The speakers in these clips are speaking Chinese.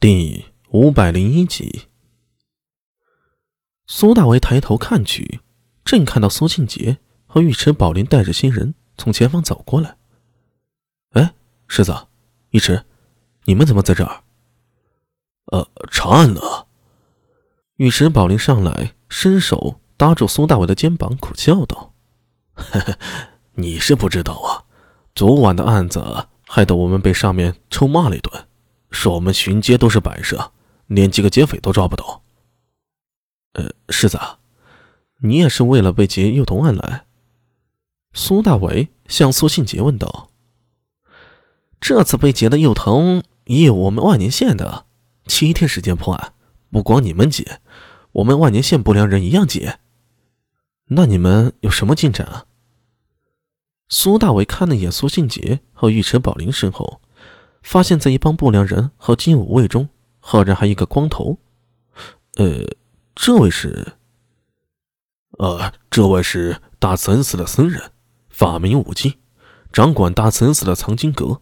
第五百零一集，苏大为抬头看去，正看到苏庆杰和尉迟宝林带着新人从前方走过来。哎，世子，尉迟，你们怎么在这儿？呃，查案呢。尉迟宝林上来，伸手搭住苏大伟的肩膀，苦笑道：“呵呵，你是不知道啊，昨晚的案子害得我们被上面臭骂了一顿。”说我们巡街都是摆设，连几个劫匪都抓不到。呃，世子，你也是为了被劫幼童案来？苏大伟向苏信杰问道：“这次被劫的幼童也有我们万年县的，七天时间破案，不光你们劫，我们万年县不良人一样劫。那你们有什么进展啊？”苏大伟看了一眼苏信杰和尉迟宝林身后。发现，在一帮不良人和金武卫中，赫然还一个光头。呃，这位是？呃，这位是大慈恩寺的僧人，法名武进，掌管大慈恩寺的藏经阁。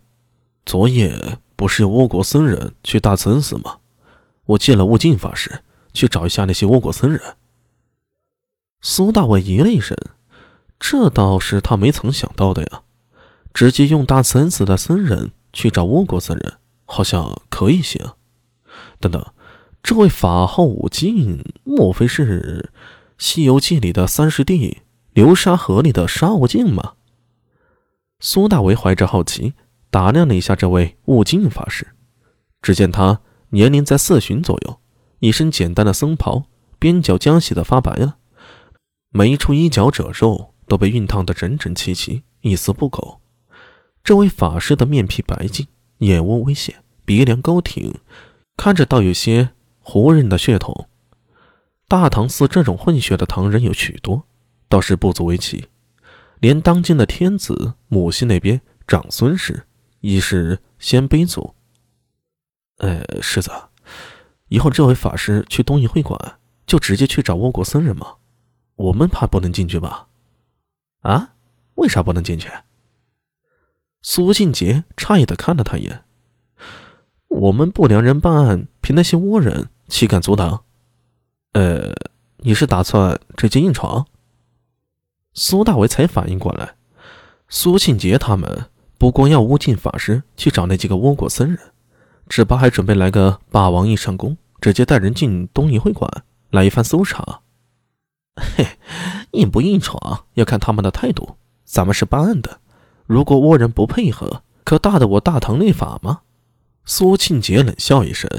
昨夜不是有倭国僧人去大慈恩寺吗？我借了悟净法师去找一下那些倭国僧人。苏大伟咦了一声，这倒是他没曾想到的呀，直接用大慈恩寺的僧人。去找倭国僧人，好像可以行。等等，这位法号武进，莫非是《西游记》里的三师弟流沙河里的沙悟净吗？苏大为怀着好奇打量了一下这位悟净法师，只见他年龄在四旬左右，一身简单的僧袍，边角将洗的发白了，每一处衣角褶皱都被熨烫得整整齐齐，一丝不苟。这位法师的面皮白净，眼窝微陷，鼻梁高挺，看着倒有些胡人的血统。大唐寺这种混血的唐人有许多，倒是不足为奇。连当今的天子母系那边长孙氏，亦是鲜卑族。呃，世子，以后这位法师去东夷会馆，就直接去找倭国僧人吗？我们怕不能进去吧？啊？为啥不能进去？苏庆杰诧异的看了他一眼：“我们不良人办案，凭那些倭人岂敢阻挡？呃，你是打算直接硬闯？”苏大为才反应过来，苏庆杰他们不光要乌进法师去找那几个倭国僧人，只怕还准备来个霸王硬上弓，直接带人进东夷会馆来一番搜查。嘿，硬不硬闯要看他们的态度，咱们是办案的。如果倭人不配合，可大的我大唐立法吗？苏庆杰冷笑一声。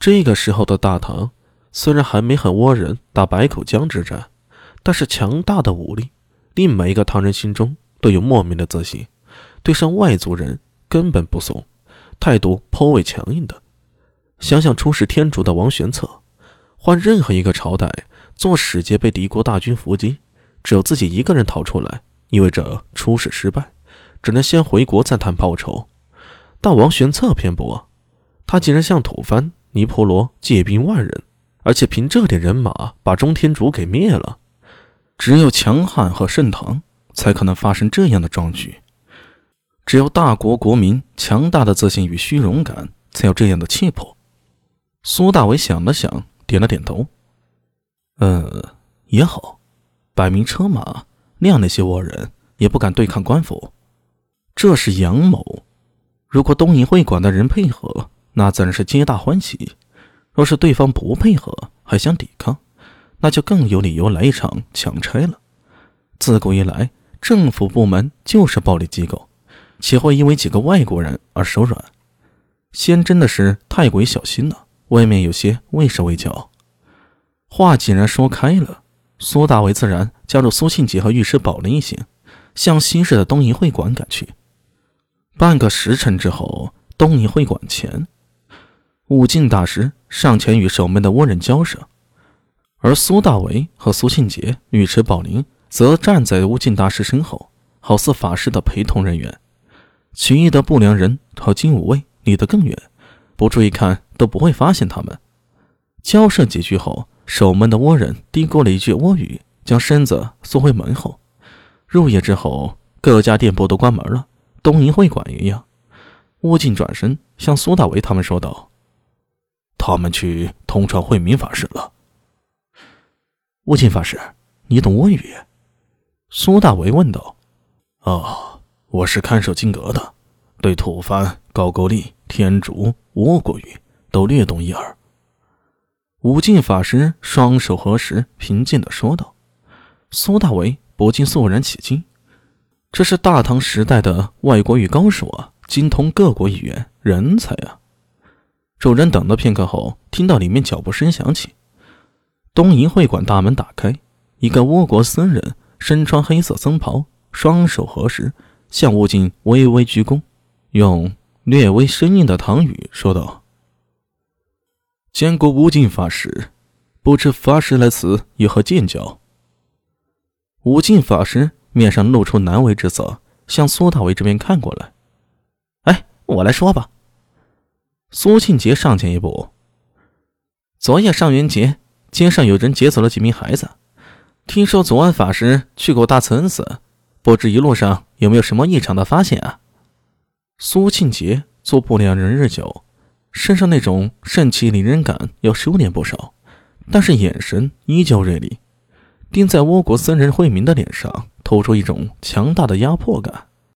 这个时候的大唐，虽然还没和倭人打白口江之战，但是强大的武力令每一个唐人心中都有莫名的自信，对上外族人根本不怂，态度颇为强硬的。想想出使天竺的王玄策，换任何一个朝代做使节被敌国大军伏击，只有自己一个人逃出来。意味着出使失败，只能先回国再谈报仇。但王玄策偏不，他竟然向吐蕃、尼泊罗借兵万人，而且凭这点人马把中天竺给灭了。只有强悍和盛唐才可能发生这样的壮举，只有大国国民强大的自信与虚荣感才有这样的气魄。苏大伟想了想，点了点头：“嗯，也好，百名车马。”那样那些倭人也不敢对抗官府，这是阳谋。如果东瀛会馆的人配合，那自然是皆大欢喜；若是对方不配合，还想抵抗，那就更有理由来一场强拆了。自古以来，政府部门就是暴力机构，岂会因为几个外国人而手软？先真的是太过于小心了，未免有些畏手畏脚。话既然说开了。苏大为自然加入苏庆杰和御史宝林一行，向西市的东瀛会馆赶去。半个时辰之后，东瀛会馆前，武进大师上前与守门的倭人交涉，而苏大为和苏庆杰、御史宝林则站在武进大师身后，好似法师的陪同人员。其余的不良人和金武卫离得更远，不注意看都不会发现他们。交涉几句后。守门的倭人嘀咕了一句倭语，将身子缩回门后。入夜之后，各家店铺都关门了，东瀛会馆一样。乌进转身向苏大为他们说道：“他们去通传惠民法师了。悟净法师，你懂倭语？苏大为问道。哦，我是看守金阁的，对吐蕃、高句丽、天竺、倭国语都略懂一二。武进法师双手合十，平静的说道。苏大为不禁肃然起敬，这是大唐时代的外国语高手啊，精通各国语言，人才啊！众人等了片刻后，听到里面脚步声响起，东瀛会馆大门打开，一个倭国僧人身穿黑色僧袍。双手合十，向悟净微微鞠躬，用略微生硬的唐语说道：“见过无尽法师，不知法师来此有何见教？”无尽法师面上露出难为之色，向苏大为这边看过来。“哎，我来说吧。”苏庆杰上前一步：“昨夜上元节，街上有人劫走了几名孩子，听说左安法师去过大慈恩寺。”不知一路上有没有什么异常的发现啊？苏庆杰做不良人日久，身上那种盛气凌人感要收敛不少，但是眼神依旧锐利，盯在倭国僧人慧明的脸上，透出一种强大的压迫感。